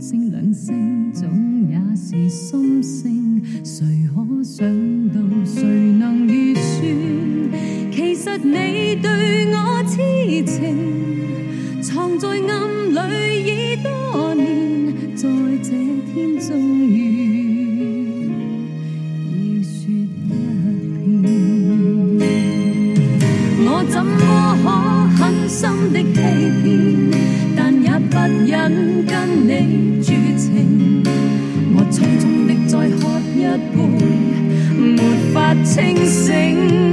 声两声，总也是心声。谁可想到，谁能预算？其实你对我痴情，藏在暗里已多年，在这天终于。一半没法清醒。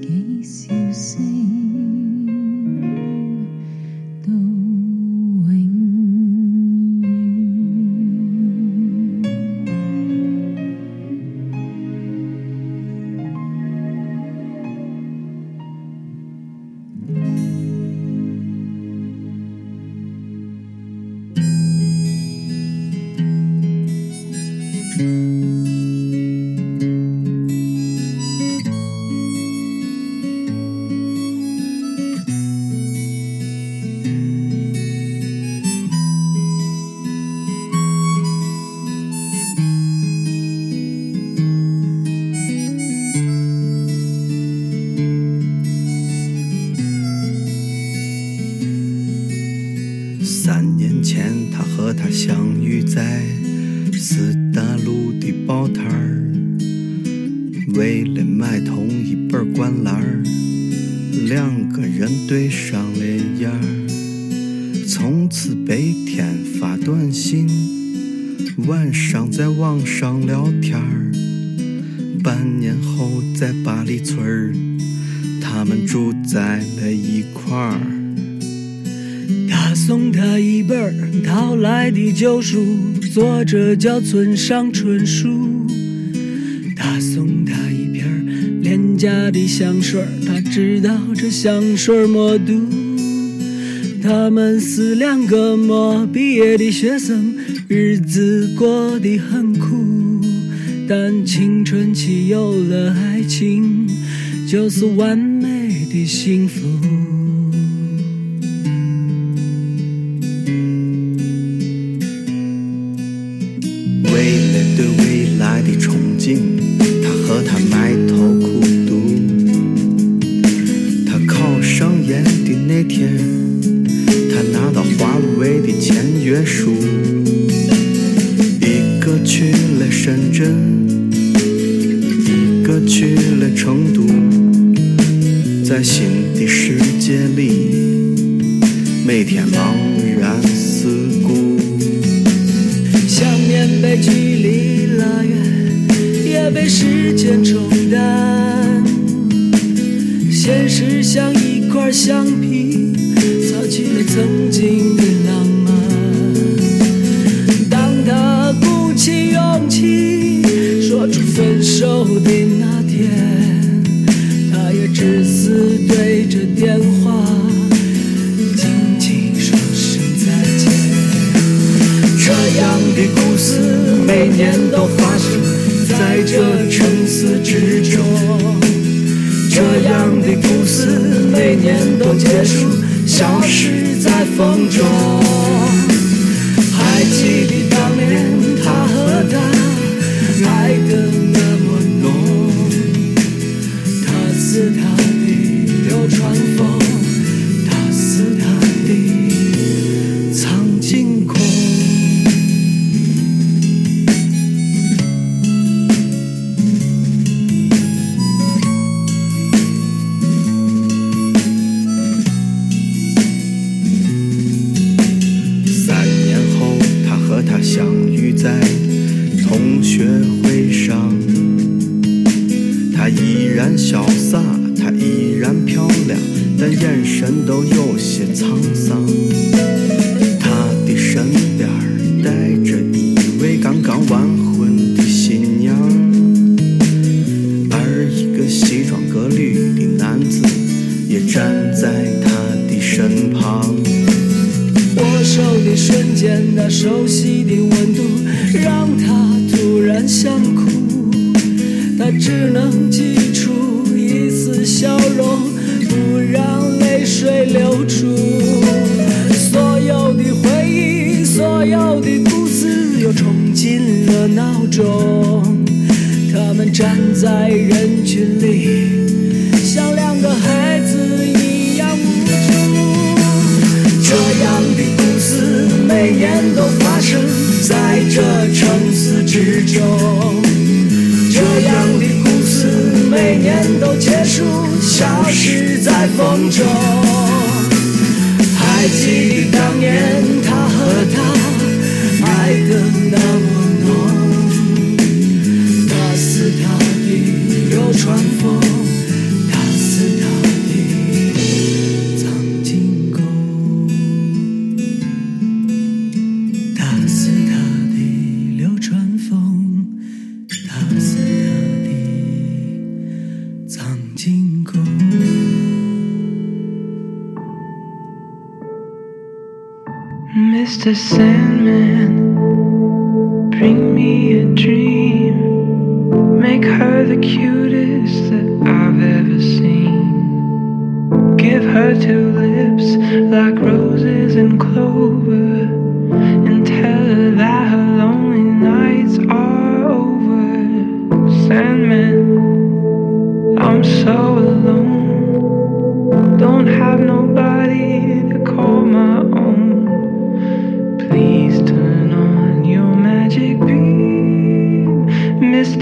几小声。相遇在四大路的报摊儿为了买同一本儿灌篮儿两个人对上了眼儿从此白天发短信晚上在网上聊天儿半年后在巴黎村儿他们住在了一块儿。他送他一本淘来的旧书，作者叫村上春树。他送他一瓶廉价的香水，他知道这香水没毒。他们是两个没毕业的学生，日子过得很苦，但青春期有了爱情，就是完美的幸福。分手的那天，他也只是对着电话轻轻说声再见。这样的故事每年都发生在这城市之中，这样的故事每年都结束，消失在风中。还记得所有的故事，又冲进了脑中。他们站在人群里，像两个孩子一样无助。这样的故事每年都发生在这城市之中，这样的故事每年都结束，消失在风中。还记得当年他和她爱得那么浓，他是她的流川枫，他是她的苍井空。他是他的流川枫，他是他的苍井空。Mr. Sandman, bring me a dream. Make her the cutest that I've ever seen. Give her two lips like roses and clover.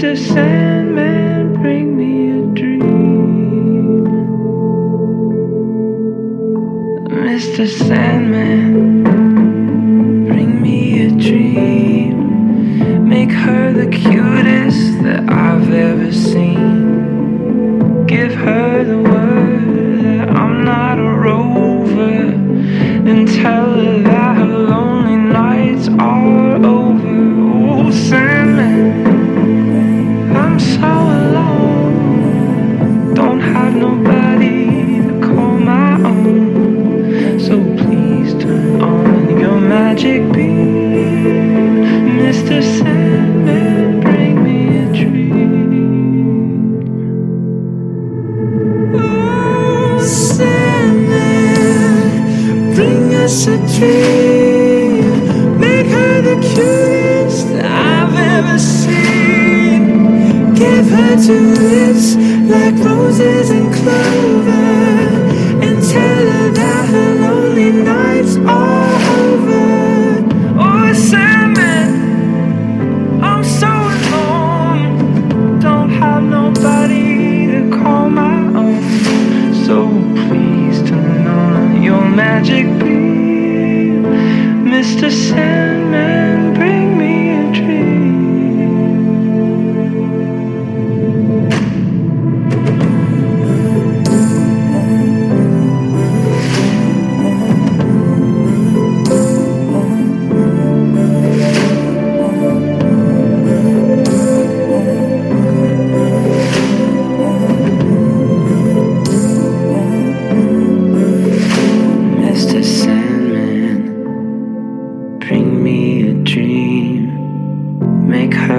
Mr. Sandman, bring me a dream. Mr. Sandman,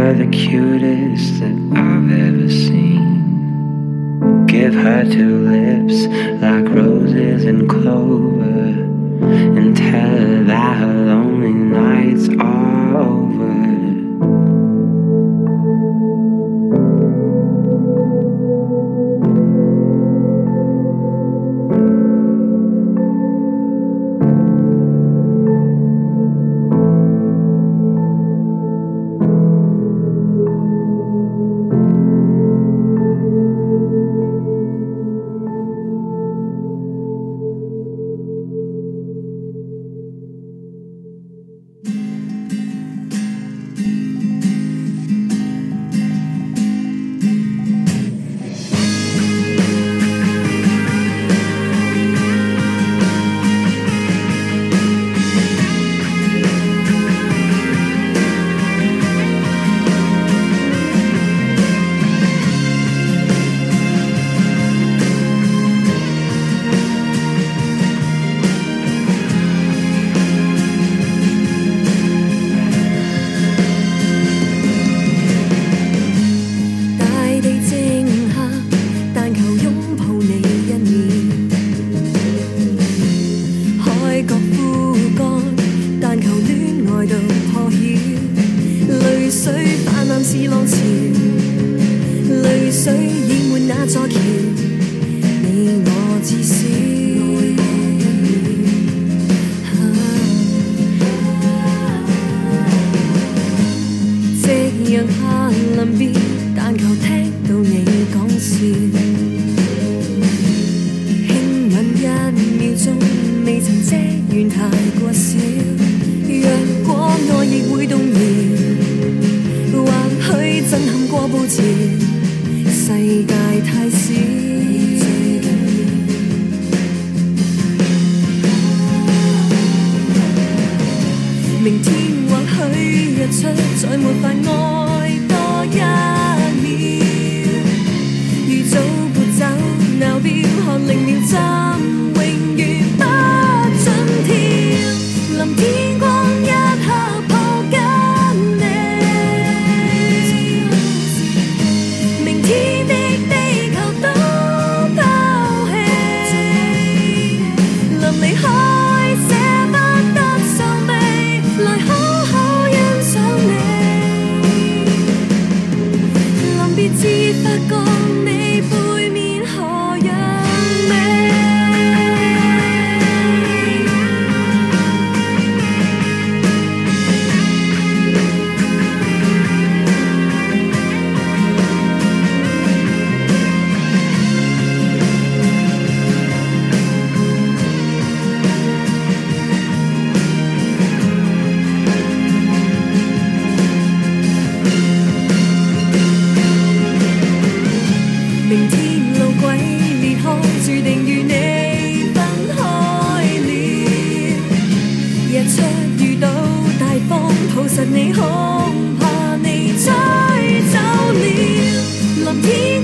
are the cutest that I've ever seen. Give her two lips like roses and clover, and tell her that her lonely nights are. 出遇到大风，抱实你恐怕你再走了。蓝天。